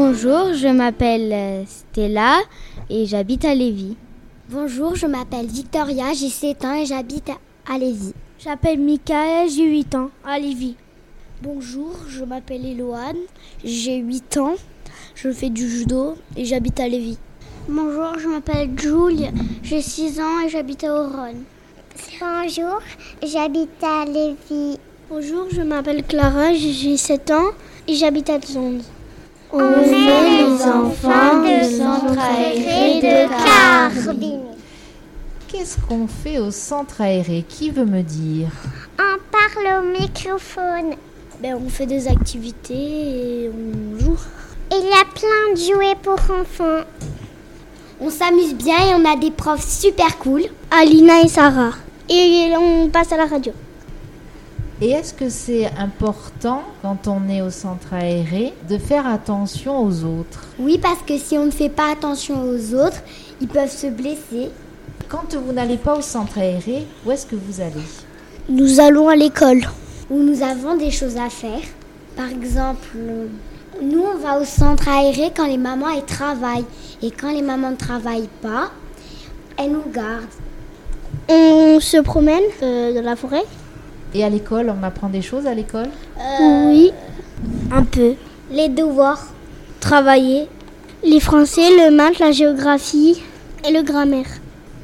Bonjour, je m'appelle euh, Stella et j'habite à Lévis. Bonjour, je m'appelle Victoria, j'ai 7 ans et j'habite à Lévis. J'appelle Michael, j'ai 8 ans, à Lévis. Bonjour, je m'appelle Eloane, j'ai 8 ans, je fais du judo et j'habite à Lévis. Bonjour, je m'appelle Julie, j'ai 6 ans et j'habite à Oron. Bonjour, j'habite à Lévis. Bonjour, je m'appelle Clara, j'ai 7 ans et j'habite à Zonde. On, On est les enfants du centre aéré de Carbine. Qu'est-ce qu'on fait au centre aéré? Qui veut me dire? On parle au microphone. Ben, on fait des activités et on joue. Il y a plein de jouets pour enfants. On s'amuse bien et on a des profs super cool. Alina et Sarah. Et on passe à la radio. Et est-ce que c'est important, quand on est au centre aéré, de faire attention aux autres? Oui, parce que si on ne fait pas attention aux autres, ils peuvent se blesser. Quand vous n'allez pas au centre aéré, où est-ce que vous allez? Nous allons à l'école. Où nous avons des choses à faire. Par exemple, nous, on va au centre aéré quand les mamans elles travaillent. Et quand les mamans ne travaillent pas, elles nous gardent. On se promène euh, dans la forêt? Et à l'école, on apprend des choses à l'école? Euh, Oui, un peu. Les devoirs. Travailler. Les français, le maths, la géographie et le grammaire.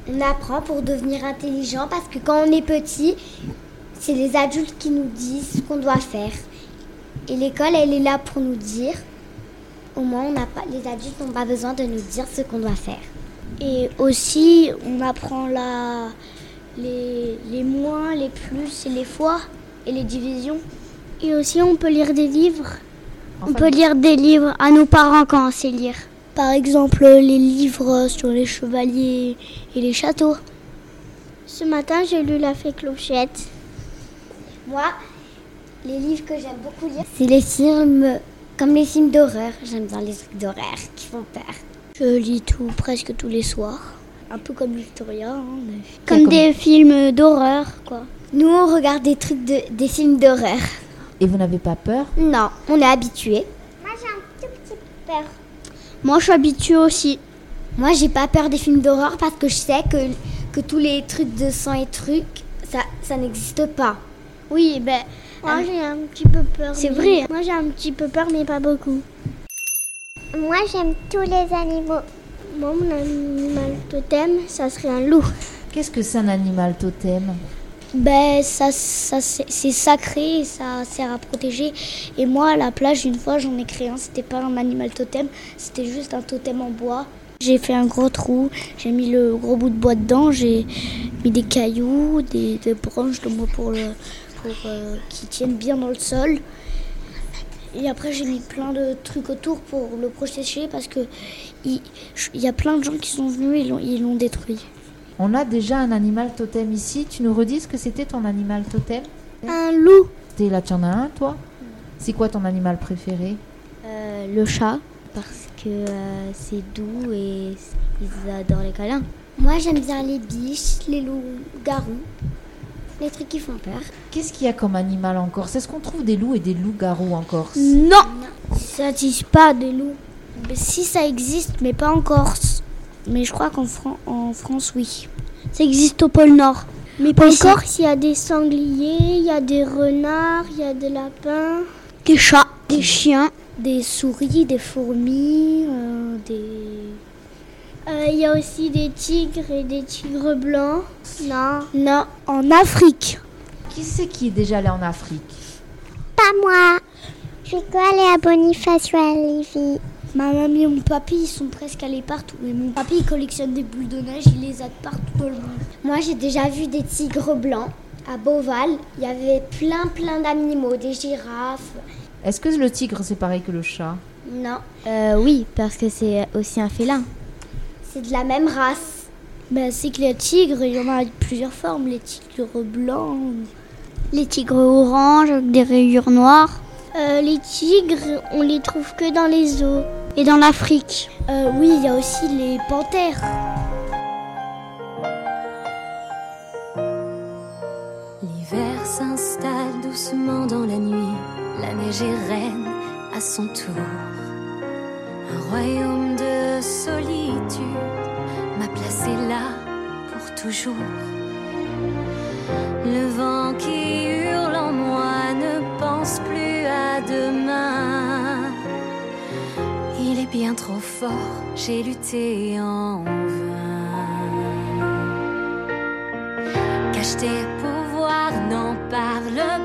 On apprend pour devenir intelligent parce que quand on est petit, c'est les adultes qui nous disent ce qu'on doit faire. Et l'école, elle est là pour nous dire. Au moins, on n'a pas, les adultes n'ont pas besoin de nous dire ce qu'on doit faire. Et aussi, on apprend la, les, les moins, les plus et les fois et les divisions. Et aussi, on peut lire des livres. Enfin, on peut lire des livres à nos parents quand on sait lire. Par exemple, les livres sur les chevaliers et les châteaux. Ce matin, j'ai lu La Fée Clochette. Moi, les livres que j'aime beaucoup lire, c'est les films comme les films d'horreur. J'aime bien les trucs d'horreur qui font peur. Je lis tout, presque tous les soirs. Un peu comme Victoria. Hein, mais... comme, comme, des films d'horreur, quoi. Nous, on regarde des trucs, de, des films d'horreur. Et vous n'avez pas peur? Non, on est habitué. Moi, j'ai un tout petit peu peur. Moi, je suis habituée aussi. Moi, j'ai pas peur des films d'horreur parce que je sais que, que tous les trucs de sang et trucs, ça, ça n'existe pas. Oui, ben, moi, j'ai un petit peu peur. C'est vrai. Moi, j'ai un petit peu peur, mais pas beaucoup. Moi, j'aime tous les animaux. Moi, mon animal totem, ça serait un loup. Qu'est-ce que c'est un animal totem? Ben, ça, ça c'est sacré, ça sert à protéger. Et moi, à la plage, une fois, j'en ai créé un. C'était pas un animal totem, c'était juste un totem en bois. J'ai fait un gros trou, j'ai mis le gros bout de bois dedans, j'ai mis des cailloux, des, des branches de moi pour, le, pour euh, qui tiennent bien dans le sol. Et après, j'ai mis plein de trucs autour pour le protéger parce que il, y a plein de gens qui sont venus et ils l'ont détruit. On a déjà un animal totem ici. Tu nous redis ce que c'était ton animal totem? Un loup. T'es là, tu en as un, toi? C'est quoi ton animal préféré? Euh, Le chat, parce que euh, c'est doux et ils adorent les câlins. Moi, j'aime bien les biches, les loups-garous. Les trucs qui font peur. Qu'est-ce qu'il y a comme animal en Corse? Est-ce qu'on trouve des loups et des loups-garous en Corse? Non, non. Ça n'existe pas des loups. Mais si ça existe, mais pas en Corse. Mais je crois qu'en Fran en France, oui. Ça existe au pôle Nord. Mais pas en Corse, il y a des sangliers, il y a des renards, il y a des lapins, des chats, des chiens, des souris, des fourmis, euh, des... Il euh, y a aussi des tigres et des tigres blancs. Non. Non, en Afrique. Qui c'est qui est déjà allé en Afrique Pas moi. Je dois aller à Bonifacio à Lévis. Ma mamie et mon papy, ils sont presque allés partout. Mais mon papy, il collectionne des boules de neige, il les a partout dans le monde. Moi, j'ai déjà vu des tigres blancs à Beauval. Il y avait plein, plein d'animaux, des girafes. Est-ce que le tigre, c'est pareil que le chat Non. Euh, oui, parce que c'est aussi un félin. C'est de la même race. Ben, c'est que les tigres, il y en a plusieurs formes. Les tigres blancs, les tigres oranges avec des rayures noires. Euh, les tigres, on les trouve que dans les zoos et dans l'Afrique. Euh, oui, il y a aussi les panthères. L'hiver s'installe doucement dans la nuit. La neige est reine à son tour. Un royaume de solitude m'a placé là pour toujours. Le vent qui hurle en moi ne pense plus à demain. Il est bien trop fort, j'ai lutté en vain. Cache tes pouvoirs, n'en parle pas.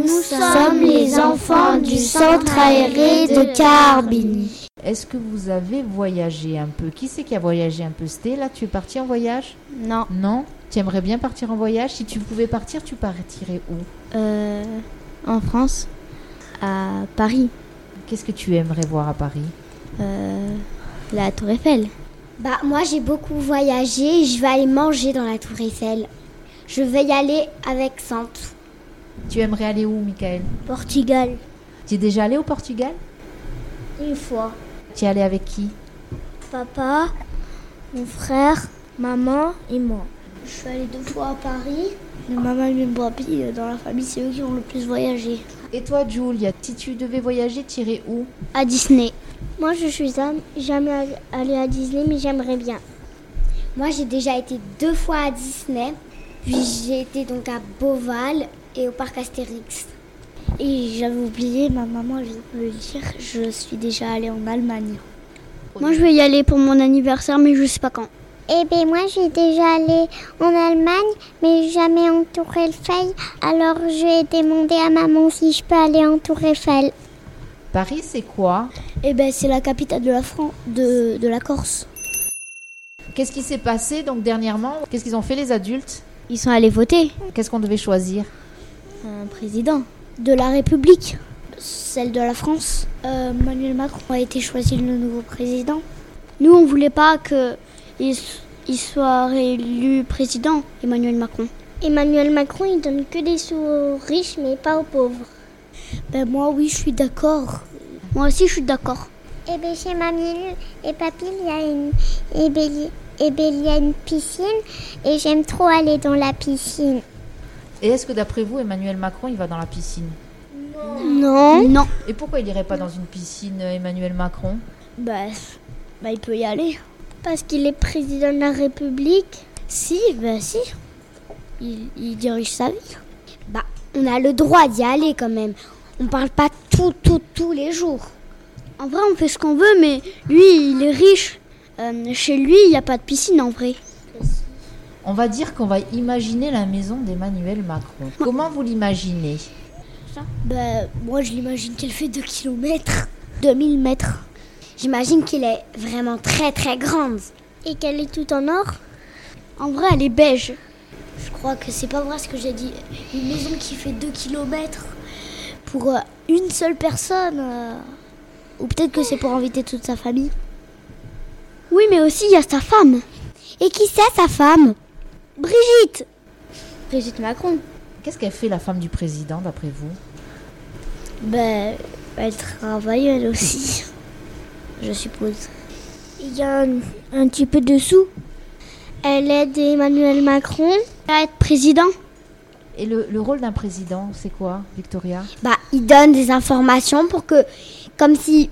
Nous sommes les enfants du centre aéré de Carbini. Est-ce que vous avez voyagé un peu? Qui c'est qui a voyagé un peu? Sté, là, tu es parti en voyage? Non. Non? Tu aimerais bien partir en voyage? Si tu pouvais partir, tu partirais où? Euh, en France, à Paris, Qu'est-ce que tu aimerais voir à Paris? Euh, la Tour Eiffel. Bah moi j'ai beaucoup voyagé, je vais aller manger dans la tour Eiffel. Je vais y aller avec Sante. Tu aimerais aller où, Michael Portugal, Tu es déjà allé au Portugal une fois. Tu es allé avec qui Papa, mon frère, maman et moi. Je suis allée deux fois à Paris. Maman et mon papy, euh, dans la famille, c'est eux qui ont le plus voyagé. Et toi, Julia, si tu devais voyager, tu irais où À Disney. Moi, je suis am- jamais allée à Disney, mais j'aimerais bien. Moi j'ai déjà été deux fois à Disney, puis j'ai été donc à Beauval et au parc Astérix. Et j'avais oublié, ma maman vient de me le dire, je suis déjà allée en Allemagne. Moi, je vais y aller pour mon anniversaire, mais je sais pas quand. Eh bien, moi, j'ai déjà allé en Allemagne, mais jamais en Tour Eiffel. Alors, je vais demander à maman si je peux aller en Tour Eiffel. Paris, c'est quoi? Eh ben, c'est la capitale de la France, de, de la Corse. Qu'est-ce qui s'est passé donc dernièrement? Qu'est-ce qu'ils ont fait les adultes? Ils sont allés voter Qu'est-ce qu'on devait choisir? Un président. De la République, celle de la France. Euh, Emmanuel Macron a été choisi le nouveau président. Nous, on voulait pas que il, soit réélu président, Emmanuel Macron. Emmanuel Macron, il donne que des sous aux riches, mais pas aux pauvres. Ben moi, oui, je suis d'accord. Moi aussi, je suis d'accord. Eh bien, chez mamie et papy, il y a une, eh ben, eh ben, il y a une piscine et j'aime trop aller dans la piscine. Et est-ce que d'après vous, Emmanuel Macron, il va dans la piscine Non. Non. Et pourquoi il irait pas dans une piscine, euh, Emmanuel Macron Ben, ben, il peut y aller. Parce qu'il est président de la République. Si, ben si. Il, il dirige sa vie. Bah on a le droit d'y aller quand même. On parle pas tout, tout, tous les jours. En vrai, on fait ce qu'on veut, mais lui, il est riche. Euh, chez lui, il n'y a pas de piscine en vrai. On va dire qu'on va imaginer la maison d'Emmanuel Macron. Comment vous l'imaginez? Ben, moi, je l'imagine qu'elle fait 2 km. 2000 mètres. J'imagine qu'il est vraiment très très grande. Et qu'elle est tout en or? En vrai, elle est beige. Je crois que c'est pas vrai ce que j'ai dit. Une maison qui fait 2 km pour euh, une seule personne. euh, Ou peut-être que c'est pour inviter toute sa famille. Oui, mais aussi il y a sa femme. Et qui c'est sa femme? Brigitte Brigitte Macron. Qu'est-ce qu'elle fait la femme du président, d'après vous? Ben, elle travaille elle aussi. Je suppose. Il y a un, un petit peu de sous. Elle aide Emmanuel Macron à être président. Et le, le rôle d'un président, c'est quoi, Victoria? Bah il donne des informations pour que, comme si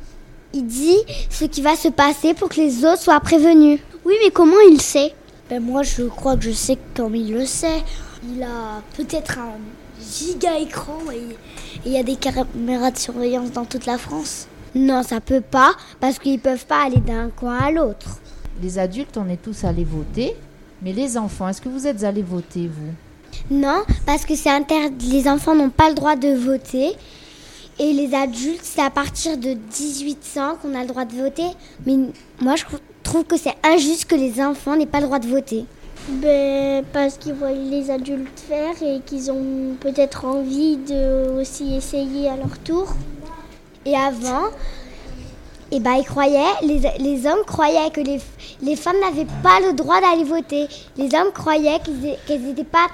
il dit ce qui va se passer pour que les autres soient prévenus. Oui, mais comment il sait? Ben moi, je crois que je sais comme il le sait. Il a peut-être un giga écran et et il y a des caméras de surveillance dans toute la France. Non, ça peut pas parce qu'ils peuvent pas aller d'un coin à l'autre. Les adultes, on est tous allés voter. Mais les enfants, est-ce que vous êtes allés voter, vous? Non, parce que c'est interdit. Les enfants n'ont pas le droit de voter. Et les adultes, c'est à partir de 18 ans qu'on a le droit de voter. Mais moi, je trouve que c'est injuste que les enfants n'aient pas le droit de voter. Ben, parce qu'ils voient les adultes faire et qu'ils ont peut-être envie de aussi essayer à leur tour. Et avant, eh ben, ils croyaient, les, les hommes croyaient que les, les femmes n'avaient pas le droit d'aller voter. Les hommes croyaient qu'elles n'étaient pas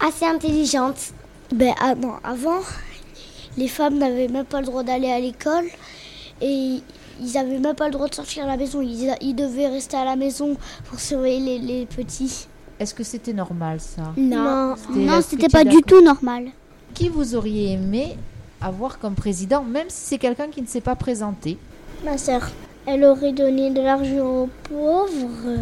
assez intelligentes. Ben, ah, non, avant, les femmes n'avaient même pas le droit d'aller à l'école et ils n'avaient même pas le droit de sortir à la maison. Ils, ils devaient rester à la maison pour surveiller les, les petits. Est-ce que c'était normal ça Non, non, c'était pas du tout normal. Qui vous auriez aimé avoir comme président, même si c'est quelqu'un qui ne s'est pas présenté Ma sœur. Elle aurait donné de l'argent aux pauvres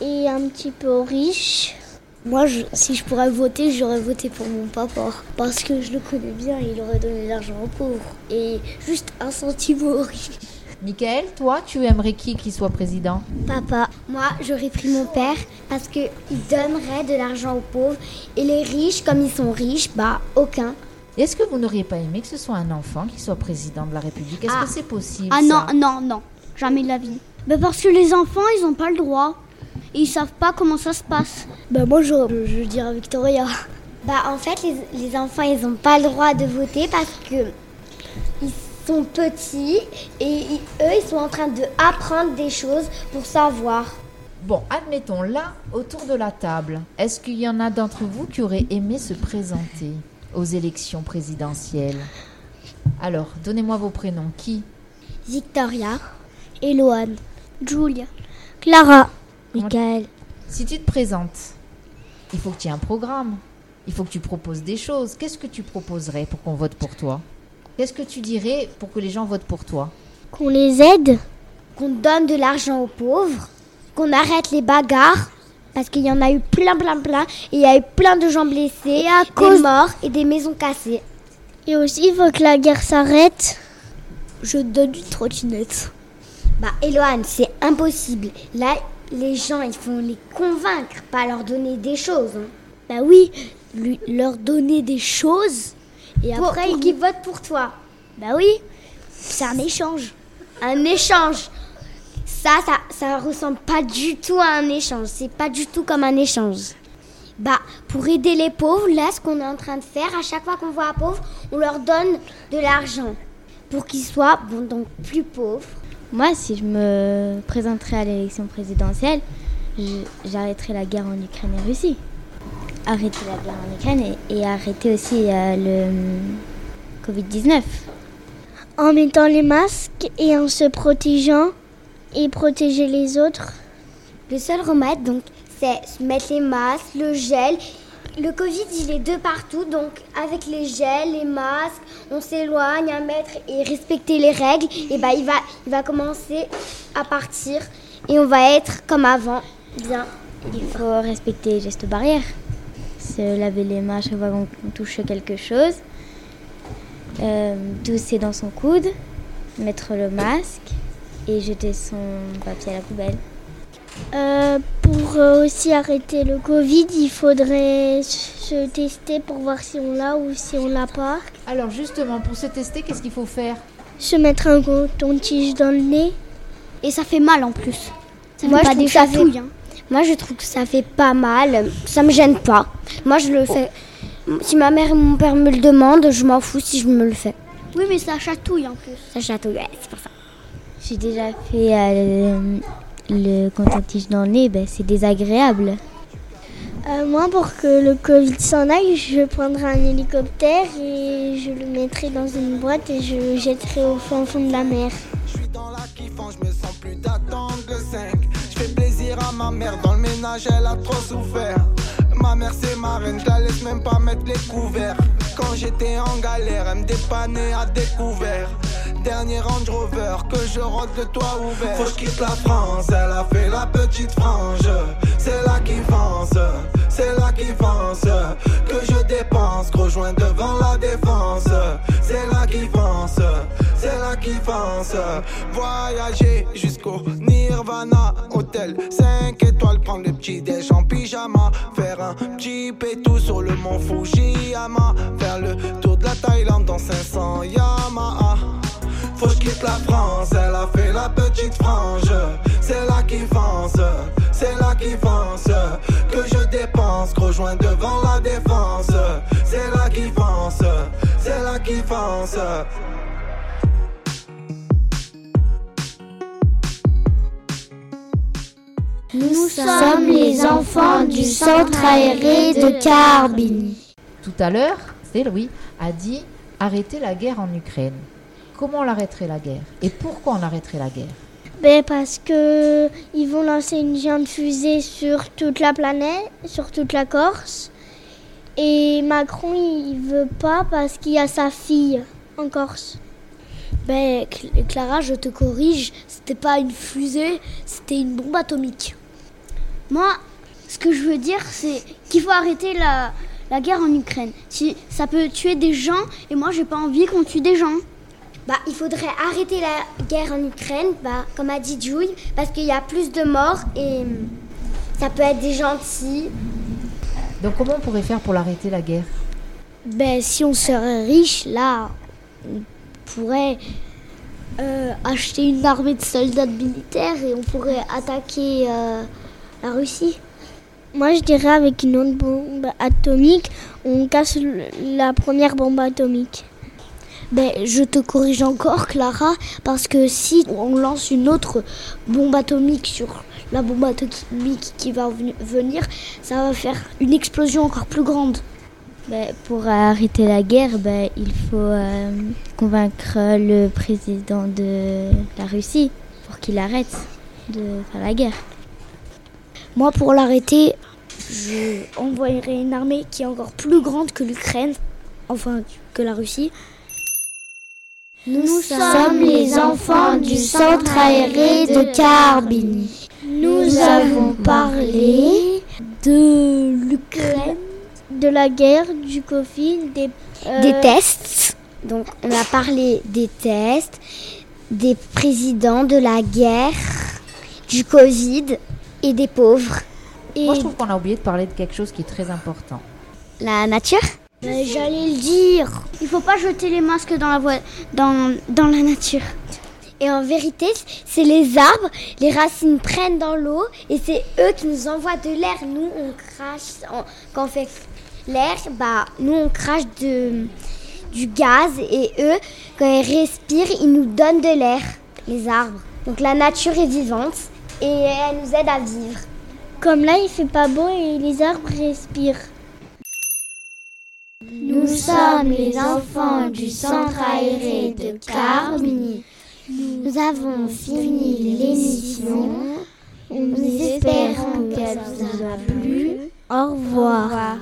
et un petit peu aux riches. Moi, je, si je pourrais voter, j'aurais voté pour mon papa. Parce que je le connais bien, il aurait donné de l'argent aux pauvres. Et juste un centime aux riches. Michael, toi, tu aimerais qui qui soit président? Papa. Moi, j'aurais pris mon père parce qu'il donnerait de l'argent aux pauvres. Et les riches, comme ils sont riches, bah, aucun. Est-ce que vous n'auriez pas aimé que ce soit un enfant qui soit président de la République? Est-ce Ah. que c'est possible Ah ça? non, non, non. Jamais de la vie. Mais parce que les enfants, ils n'ont pas le droit. Et ils savent pas comment ça se passe. Ben moi, je, je dirais Victoria. Bah, en fait, les, les enfants, ils n'ont pas le droit de voter parce que ils sont petits et ils- eux, ils sont en train de apprendre des choses pour savoir. Bon, admettons là, autour de la table, est-ce qu'il y en a d'entre vous qui auraient aimé se présenter aux élections présidentielles? Alors, donnez-moi vos prénoms. Qui? Victoria, Eloane. Julia. Clara. Michael. Si tu te présentes, il faut que tu aies un programme. Il faut que tu proposes des choses. Qu'est-ce que tu proposerais pour qu'on vote pour toi? Qu'est-ce que tu dirais pour que les gens votent pour toi? Qu'on les aide. qu'on donne de l'argent aux pauvres, qu'on arrête les bagarres, parce qu'il y en a eu plein, plein, plein, et il y a eu plein de gens blessés, des morts et des maisons cassées. Et aussi, il faut que la guerre s'arrête. Je donne une trottinette. Bah, Eloane, c'est impossible. Là, les gens, il faut les convaincre, pas leur donner des choses. hein. Bah oui, lui- leur donner des choses. Et Pour, après, pour ils- qu'ils votent pour toi. bah oui, c'est un échange. Un échange. Ça, ça, ça ressemble pas du tout à un échange. C'est pas du tout comme un échange. Bah, pour aider les pauvres, là, ce qu'on est en train de faire, à chaque fois qu'on voit un pauvre, on leur donne de l'argent pour qu'ils soient, bon, donc plus pauvres. Moi, si je me présenterais à l'élection présidentielle, j'arrêterais la guerre en Ukraine et Russie. Arrêter la guerre en Ukraine et, et arrêter aussi euh, le hum, Covid-19. En mettant les masques et en se protégeant et protéger les autres. Le seul remède, donc, c'est se mettre les masques, le gel. Le Covid, il est de partout, donc avec les gels, les masques, on s'éloigne un mètre et respecter les règles, et bah il va, commencer à partir et on va être comme avant, bien. Il faut respecter les gestes barrières. Se laver les mains à chaque fois qu'on qu'on touche quelque chose. Euh, tousser dans son coude. Mettre le masque. Et jeter son papier à la poubelle. Euh, pour euh, aussi arrêter le Covid, il faudrait se tester pour voir si on l'a ou si on l'a pas. Alors justement, pour se tester, qu'est-ce qu'il faut faire? Se mettre un coton-tige dans le nez. Et ça fait mal en plus. Ça Moi, fait je pas trouve des que ça fait- chatouilles. hein. Moi, je trouve que ça fait pas mal, ça me gêne pas. Moi, je le fais. Si ma mère et mon père me le demandent, je m'en fous si je me le fais. Oui, mais ça chatouille en plus. Ça chatouille, ouais, c'est pour ça. J'ai déjà fait euh, le, le coton-tige dans le nez. Ben, c'est désagréable. Euh, moi, pour que le Covid s'en aille, je prendrai un hélicoptère et je le mettrai dans une boîte et je le jetterai au fond de la mer. Je suis dans la kiffance, je me sens plus d'attendre le 5. Je fais plaisir à ma mère, dans le ménage elle a trop souffert. Ma mère c'est ma reine, je la laisse même pas mettre les couverts. Quand j'étais en galère, elle me dépannait à découvert. Dernier Range Rover, que je rentre le toit ouvert. Faut que je quitte la France, elle a fait la petite frange. C'est là qui pense, c'est là qui pense. Que je dépense, rejoins devant la défense. C'est là qui pense, c'est là qui pense. Voyager jusqu'au Nirvana, hôtel 5 étoiles, prendre le petit déj en pyjama. Faire un petit pétou sur le mont Fujiyama. Faire le tour de la Thaïlande dans 500 Yamaha faut que quitte la France. Elle a fait la petite frange. C'est là qui fonce, c'est là qui fonce. Que je dépense, gros devant la défense. C'est là qui fonce, c'est là qui fonce. Nous sommes les enfants du centre aéré de Carbine. Tout à l'heure, c'est Louis, a dit arrêter la guerre en Ukraine. Comment on arrêterait la guerre? Et pourquoi on arrêterait la guerre? Ben parce que ils vont lancer une géante fusée sur toute la planète, sur toute la Corse. Et Macron, il veut pas parce qu'il y a sa fille en Corse. Ben, Clara, je te corrige, c'était pas une fusée, c'était une bombe atomique. Moi, ce que je veux dire, c'est qu'il faut arrêter la, la guerre en Ukraine. Si ça peut tuer des gens, et moi, j'ai pas envie qu'on tue des gens. Bah, il faudrait arrêter la guerre en Ukraine, bah, comme a dit Jules, parce qu'il y a plus de morts et hum, ça peut être des gentils. Donc comment on pourrait faire pour l'arrêter la guerre? Ben si on serait riche, là, on pourrait euh, acheter une armée de soldats militaires et on pourrait attaquer euh, la Russie. Moi, je dirais avec une autre bombe atomique, on casse la première bombe atomique. Ben, je te corrige encore, Clara, parce que si on lance une autre bombe atomique sur la bombe atomique qui va venir, ça va faire une explosion encore plus grande. Ben, pour arrêter la guerre, ben, il faut euh, convaincre le président de la Russie pour qu'il arrête de faire la guerre. Moi, pour l'arrêter, je envoyerai une armée qui est encore plus grande que l'Ukraine, enfin que la Russie. Nous sommes les enfants du centre aéré de Carbini. Nous avons parlé de l'Ukraine, de la guerre, du Covid, des, euh, des tests. Donc on a parlé des tests, des présidents, de la guerre, du Covid et des pauvres. Et Moi je trouve qu'on a oublié de parler de quelque chose qui est très important. La nature J'allais le dire. Il faut pas jeter les masques dans la, voie, dans, dans la nature. Et en vérité, c'est les arbres, les racines prennent dans l'eau et c'est eux qui nous envoient de l'air. Nous, on crache, quand on fait l'air, bah, nous, on crache de, du gaz et eux, quand ils respirent, ils nous donnent de l'air, les arbres. Donc la nature est vivante et elle nous aide à vivre. Comme là, il fait pas beau et les arbres respirent. Nous sommes les enfants du centre aéré de Carmini. Nous avons fini l'émission. Nous espérons qu'elle vous a plu. Au revoir.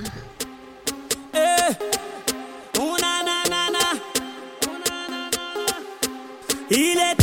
Est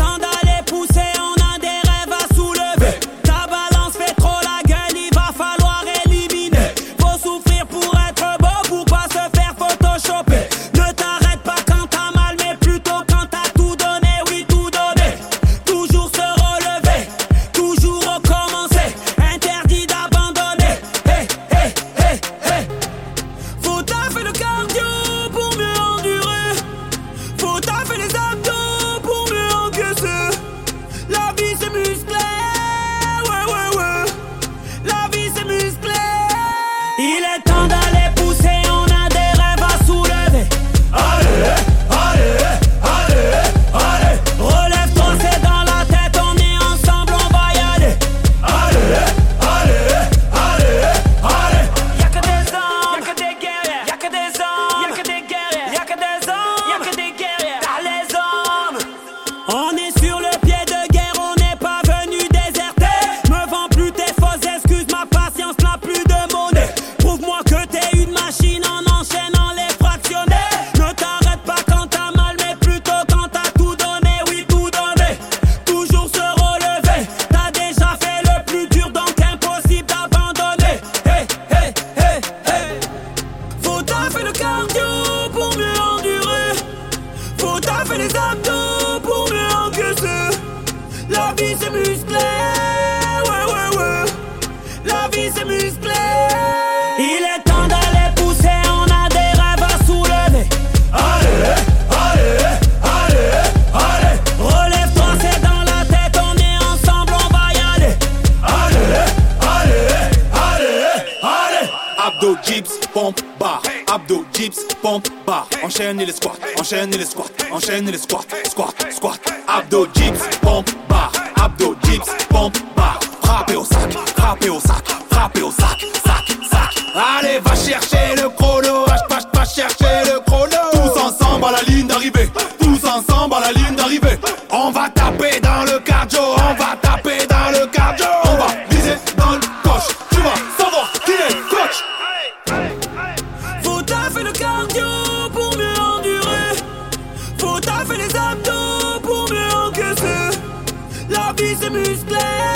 Abdo, dips, pompe, barre. Abdo, dips, pompe, barre. Enchaîne les squats, enchaîne les squats, enchaîne les squats, squat, squat. Abdo, dips, pompe, barre. Abdo, dips, pompe, barre. Frappez au sac, frappez au sac, frappez au sac, sac, sac. Allez, va chercher le chrono, va chercher le chrono. Tous ensemble à la ligne d'arrivée, tous ensemble à la ligne d'arrivée. On va taper dans le cardio, on va La vie